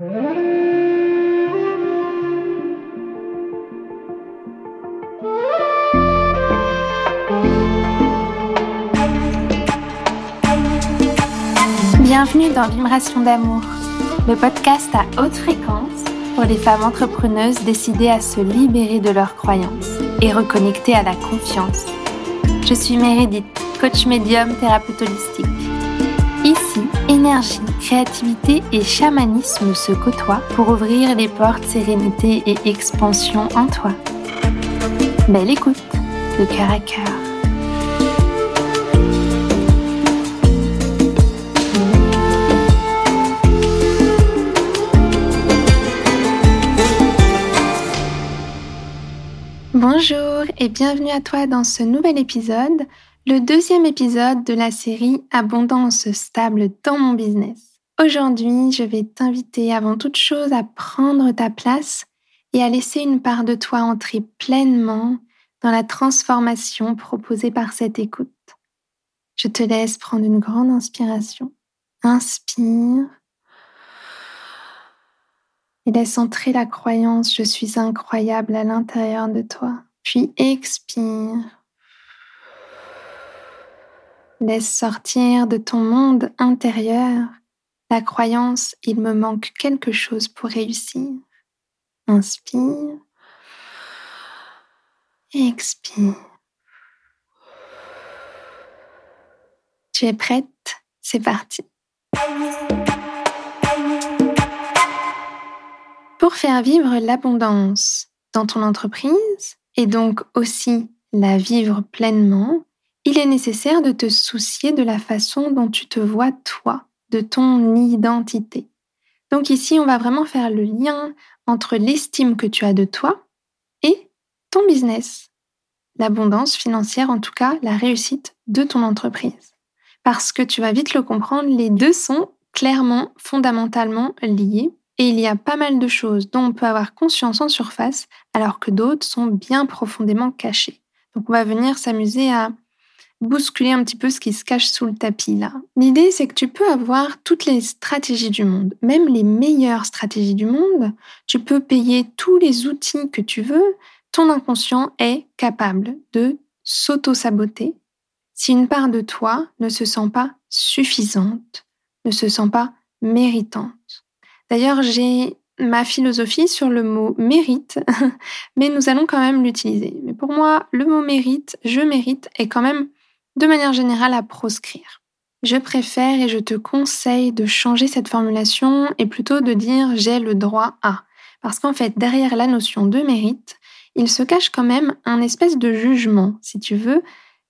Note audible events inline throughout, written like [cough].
Bienvenue dans Vibration d'amour, le podcast à haute fréquence pour les femmes entrepreneuses décidées à se libérer de leurs croyances et reconnecter à la confiance. Je suis Meredith, coach médium thérapeute holistique. Énergie, créativité et chamanisme se côtoient pour ouvrir les portes sérénité et expansion en toi. Belle écoute, de cœur à cœur. Bonjour et bienvenue à toi dans ce nouvel épisode, le deuxième épisode de la série Abondance stable dans mon business. Aujourd'hui, je vais t'inviter avant toute chose à prendre ta place et à laisser une part de toi entrer pleinement dans la transformation proposée par cette écoute. Je te laisse prendre une grande inspiration. Inspire. Et laisse entrer la croyance je suis incroyable à l'intérieur de toi. Puis expire. Laisse sortir de ton monde intérieur la croyance il me manque quelque chose pour réussir. Inspire. Expire. Tu es prête? C'est parti. Pour faire vivre l'abondance dans ton entreprise et donc aussi la vivre pleinement, il est nécessaire de te soucier de la façon dont tu te vois toi, de ton identité. Donc ici, on va vraiment faire le lien entre l'estime que tu as de toi et ton business. L'abondance financière, en tout cas, la réussite de ton entreprise. Parce que tu vas vite le comprendre, les deux sont clairement, fondamentalement liés et il y a pas mal de choses dont on peut avoir conscience en surface, alors que d'autres sont bien profondément cachées. Donc on va venir s'amuser à bousculer un petit peu ce qui se cache sous le tapis là. L'idée c'est que tu peux avoir toutes les stratégies du monde, même les meilleures stratégies du monde, tu peux payer tous les outils que tu veux, ton inconscient est capable de s'auto-saboter si une part de toi ne se sent pas suffisante, ne se sent pas méritante. D'ailleurs, j'ai ma philosophie sur le mot mérite, [laughs] mais nous allons quand même l'utiliser. Mais pour moi, le mot mérite, je mérite, est quand même de manière générale à proscrire. Je préfère et je te conseille de changer cette formulation et plutôt de dire j'ai le droit à. Parce qu'en fait, derrière la notion de mérite, il se cache quand même un espèce de jugement, si tu veux.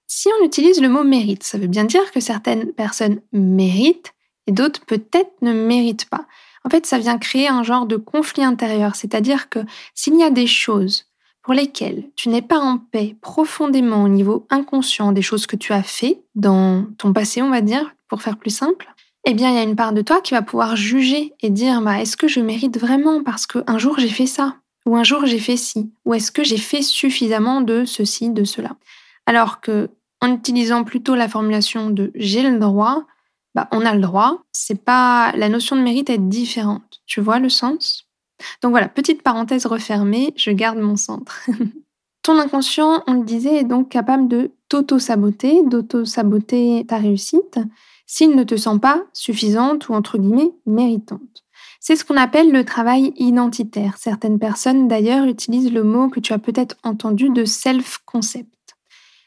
Si on utilise le mot mérite, ça veut bien dire que certaines personnes méritent et d'autres peut-être ne méritent pas en fait, ça vient créer un genre de conflit intérieur. C'est-à-dire que s'il y a des choses pour lesquelles tu n'es pas en paix profondément au niveau inconscient des choses que tu as fait dans ton passé, on va dire, pour faire plus simple, eh bien, il y a une part de toi qui va pouvoir juger et dire, bah, est-ce que je mérite vraiment parce qu'un jour j'ai fait ça? Ou un jour j'ai fait ci? Ou est-ce que j'ai fait suffisamment de ceci, de cela? Alors que, en utilisant plutôt la formulation de j'ai le droit, bah, on a le droit. C'est pas la notion de mérite est différente. Tu vois le sens? Donc voilà, petite parenthèse refermée, je garde mon centre. [laughs] Ton inconscient, on le disait, est donc capable de t'auto-saboter, d'auto-saboter ta réussite s'il ne te sent pas suffisante ou entre guillemets méritante. C'est ce qu'on appelle le travail identitaire. Certaines personnes d'ailleurs utilisent le mot que tu as peut-être entendu de self-concept.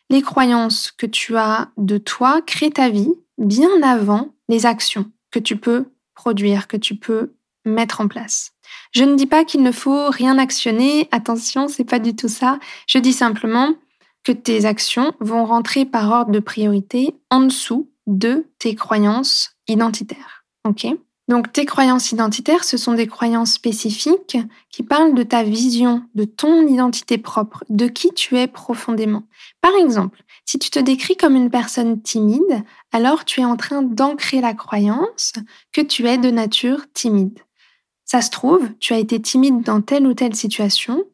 Les croyances que tu as de toi créent ta vie bien avant les actions que tu peux produire, que tu peux mettre en place. Je ne dis pas qu'il ne faut rien actionner, attention, c'est pas du tout ça. Je dis simplement que tes actions vont rentrer par ordre de priorité en dessous de tes croyances identitaires. Donc tes croyances identitaires, ce sont des croyances spécifiques qui parlent de ta vision, de ton identité propre, de qui tu es profondément. Par exemple, si tu te décris comme une personne timide, alors tu es en train d'ancrer la croyance que tu es de nature timide. Ça se trouve, tu as été timide dans telle ou telle situation,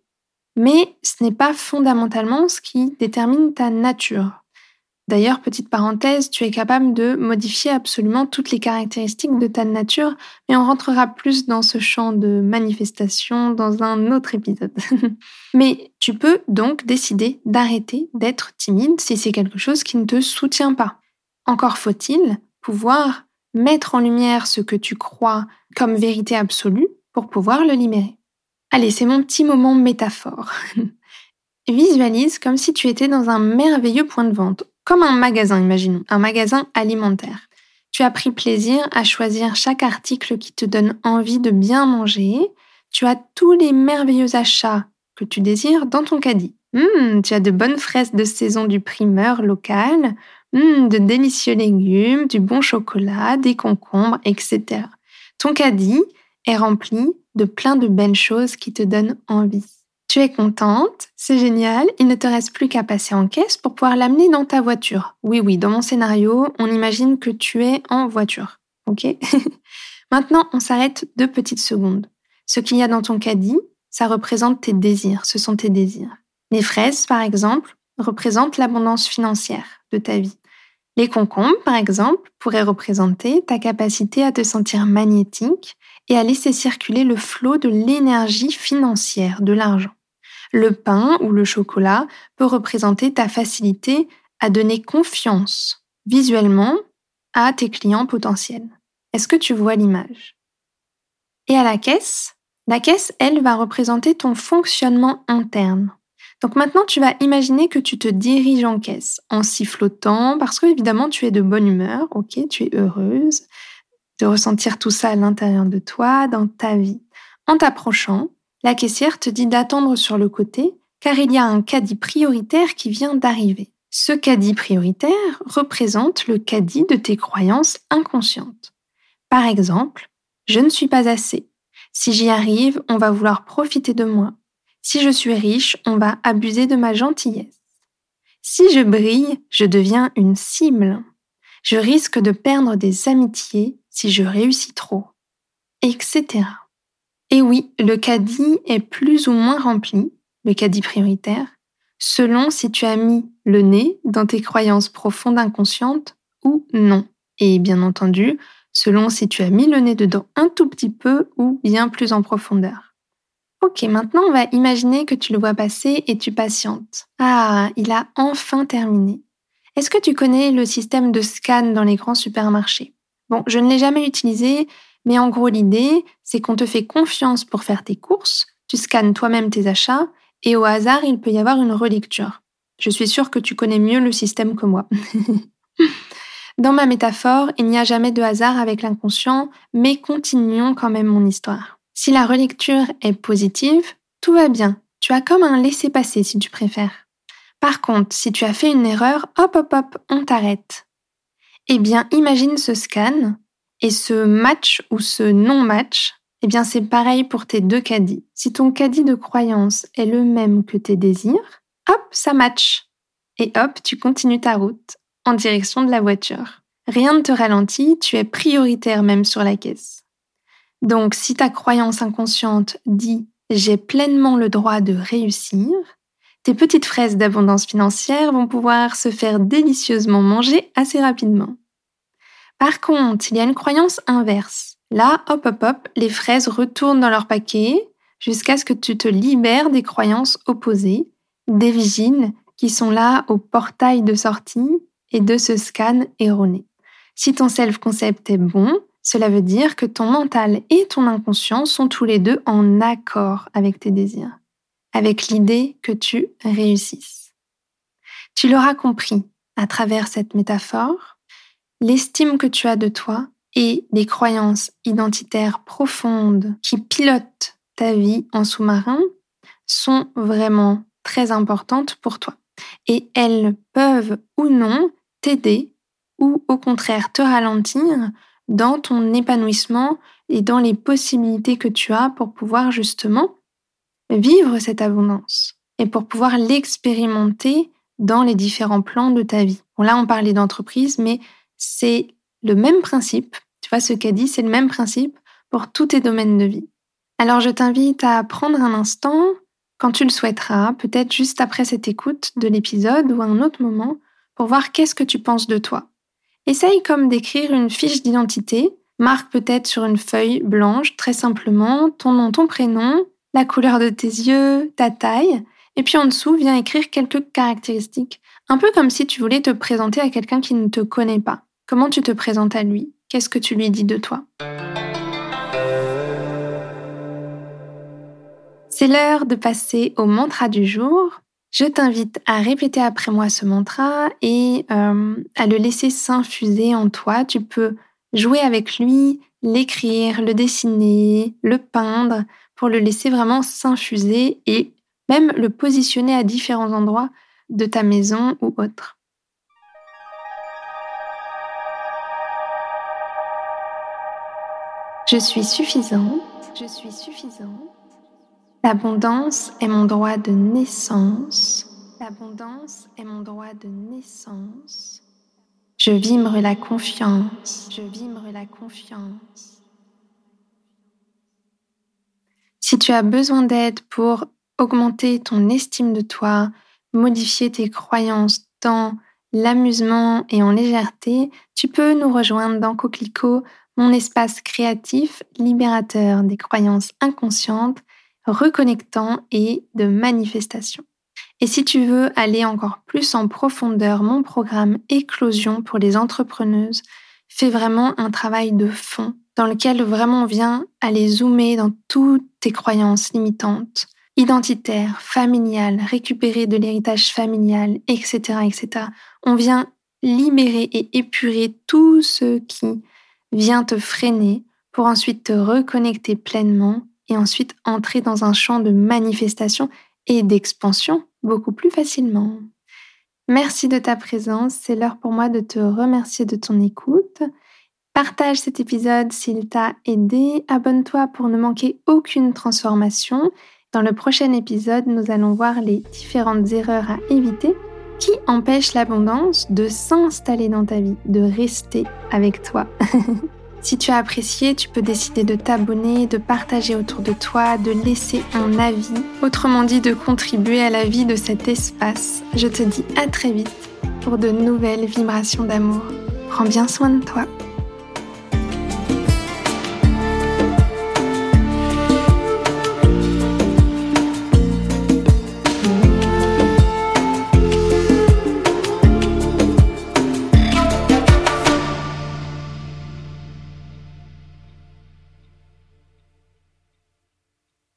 mais ce n'est pas fondamentalement ce qui détermine ta nature. D'ailleurs, petite parenthèse, tu es capable de modifier absolument toutes les caractéristiques de ta nature, mais on rentrera plus dans ce champ de manifestation dans un autre épisode. [laughs] mais tu peux donc décider d'arrêter d'être timide si c'est quelque chose qui ne te soutient pas. Encore faut-il pouvoir mettre en lumière ce que tu crois comme vérité absolue pour pouvoir le libérer. Allez, c'est mon petit moment métaphore. [laughs] Visualise comme si tu étais dans un merveilleux point de vente comme un magasin, imaginons, un magasin alimentaire. Tu as pris plaisir à choisir chaque article qui te donne envie de bien manger. Tu as tous les merveilleux achats que tu désires dans ton caddie. Hum, tu as de bonnes fraises de saison du primeur local, hum, de délicieux légumes, du bon chocolat, des concombres, etc. Ton caddie est rempli de plein de belles choses qui te donnent envie. Tu es contente, c'est génial, il ne te reste plus qu'à passer en caisse pour pouvoir l'amener dans ta voiture. Oui, oui, dans mon scénario, on imagine que tu es en voiture. Ok? [laughs] Maintenant, on s'arrête deux petites secondes. Ce qu'il y a dans ton caddie, ça représente tes désirs, ce sont tes désirs. Les fraises, par exemple, représentent l'abondance financière de ta vie. Les concombres, par exemple, pourraient représenter ta capacité à te sentir magnétique et à laisser circuler le flot de l'énergie financière, de l'argent. Le pain ou le chocolat peut représenter ta facilité à donner confiance visuellement à tes clients potentiels. Est-ce que tu vois l'image? Et à la caisse, la caisse, elle, va représenter ton fonctionnement interne. Donc maintenant, tu vas imaginer que tu te diriges en caisse en sifflotant parce que évidemment, tu es de bonne humeur, ok, tu es heureuse de ressentir tout ça à l'intérieur de toi, dans ta vie. En t'approchant, la caissière te dit d'attendre sur le côté car il y a un caddie prioritaire qui vient d'arriver. Ce caddie prioritaire représente le caddie de tes croyances inconscientes. Par exemple, je ne suis pas assez. Si j'y arrive, on va vouloir profiter de moi. Si je suis riche, on va abuser de ma gentillesse. Si je brille, je deviens une cible. Je risque de perdre des amitiés si je réussis trop, etc. Et oui, le caddie est plus ou moins rempli, le caddie prioritaire, selon si tu as mis le nez dans tes croyances profondes inconscientes ou non. Et bien entendu, selon si tu as mis le nez dedans un tout petit peu ou bien plus en profondeur. Ok, maintenant on va imaginer que tu le vois passer et tu patientes. Ah, il a enfin terminé. Est-ce que tu connais le système de scan dans les grands supermarchés? Bon, je ne l'ai jamais utilisé, mais en gros, l'idée, c'est qu'on te fait confiance pour faire tes courses, tu scannes toi-même tes achats, et au hasard, il peut y avoir une relecture. Je suis sûre que tu connais mieux le système que moi. [laughs] Dans ma métaphore, il n'y a jamais de hasard avec l'inconscient, mais continuons quand même mon histoire. Si la relecture est positive, tout va bien. Tu as comme un laisser-passer si tu préfères. Par contre, si tu as fait une erreur, hop hop hop, on t'arrête. Eh bien, imagine ce scan et ce match ou ce non-match, eh bien c'est pareil pour tes deux caddies. Si ton caddie de croyance est le même que tes désirs, hop, ça match. Et hop, tu continues ta route en direction de la voiture. Rien ne te ralentit, tu es prioritaire même sur la caisse. Donc si ta croyance inconsciente dit j'ai pleinement le droit de réussir, tes petites fraises d'abondance financière vont pouvoir se faire délicieusement manger assez rapidement. Par contre, il y a une croyance inverse. Là, hop, hop, hop, les fraises retournent dans leur paquet jusqu'à ce que tu te libères des croyances opposées, des vigiles qui sont là au portail de sortie et de ce scan erroné. Si ton self-concept est bon, cela veut dire que ton mental et ton inconscient sont tous les deux en accord avec tes désirs, avec l'idée que tu réussisses. Tu l'auras compris à travers cette métaphore, l'estime que tu as de toi et les croyances identitaires profondes qui pilotent ta vie en sous-marin sont vraiment très importantes pour toi. Et elles peuvent ou non t'aider ou au contraire te ralentir dans ton épanouissement et dans les possibilités que tu as pour pouvoir justement vivre cette abondance et pour pouvoir l'expérimenter dans les différents plans de ta vie. Bon, là, on parlait d'entreprise, mais c'est le même principe. Tu vois, ce qu'a dit, c'est le même principe pour tous tes domaines de vie. Alors, je t'invite à prendre un instant, quand tu le souhaiteras, peut-être juste après cette écoute de l'épisode ou à un autre moment, pour voir qu'est-ce que tu penses de toi. Essaye comme d'écrire une fiche d'identité. Marque peut-être sur une feuille blanche, très simplement, ton nom, ton prénom, la couleur de tes yeux, ta taille. Et puis en dessous, viens écrire quelques caractéristiques. Un peu comme si tu voulais te présenter à quelqu'un qui ne te connaît pas. Comment tu te présentes à lui? Qu'est-ce que tu lui dis de toi? C'est l'heure de passer au mantra du jour. Je t'invite à répéter après moi ce mantra et euh, à le laisser s'infuser en toi. Tu peux jouer avec lui, l'écrire, le dessiner, le peindre pour le laisser vraiment s'infuser et même le positionner à différents endroits de ta maison ou autre. Je suis suffisante. Je suis suffisante. L'abondance est mon droit de naissance. L'abondance est mon droit de naissance. Je vibre la confiance. Si tu as besoin d'aide pour augmenter ton estime de toi, modifier tes croyances dans l'amusement et en légèreté, tu peux nous rejoindre dans Coquelicot, mon espace créatif libérateur des croyances inconscientes reconnectant et de manifestation. Et si tu veux aller encore plus en profondeur, mon programme Éclosion pour les entrepreneuses fait vraiment un travail de fond dans lequel vraiment on vient aller zoomer dans toutes tes croyances limitantes, identitaires, familiales, récupérer de l'héritage familial, etc., etc. On vient libérer et épurer tout ce qui vient te freiner pour ensuite te reconnecter pleinement et ensuite entrer dans un champ de manifestation et d'expansion beaucoup plus facilement. Merci de ta présence, c'est l'heure pour moi de te remercier de ton écoute. Partage cet épisode s'il t'a aidé, abonne-toi pour ne manquer aucune transformation. Dans le prochain épisode, nous allons voir les différentes erreurs à éviter qui empêchent l'abondance de s'installer dans ta vie, de rester avec toi. [laughs] Si tu as apprécié, tu peux décider de t'abonner, de partager autour de toi, de laisser un avis, autrement dit de contribuer à la vie de cet espace. Je te dis à très vite pour de nouvelles vibrations d'amour. Prends bien soin de toi.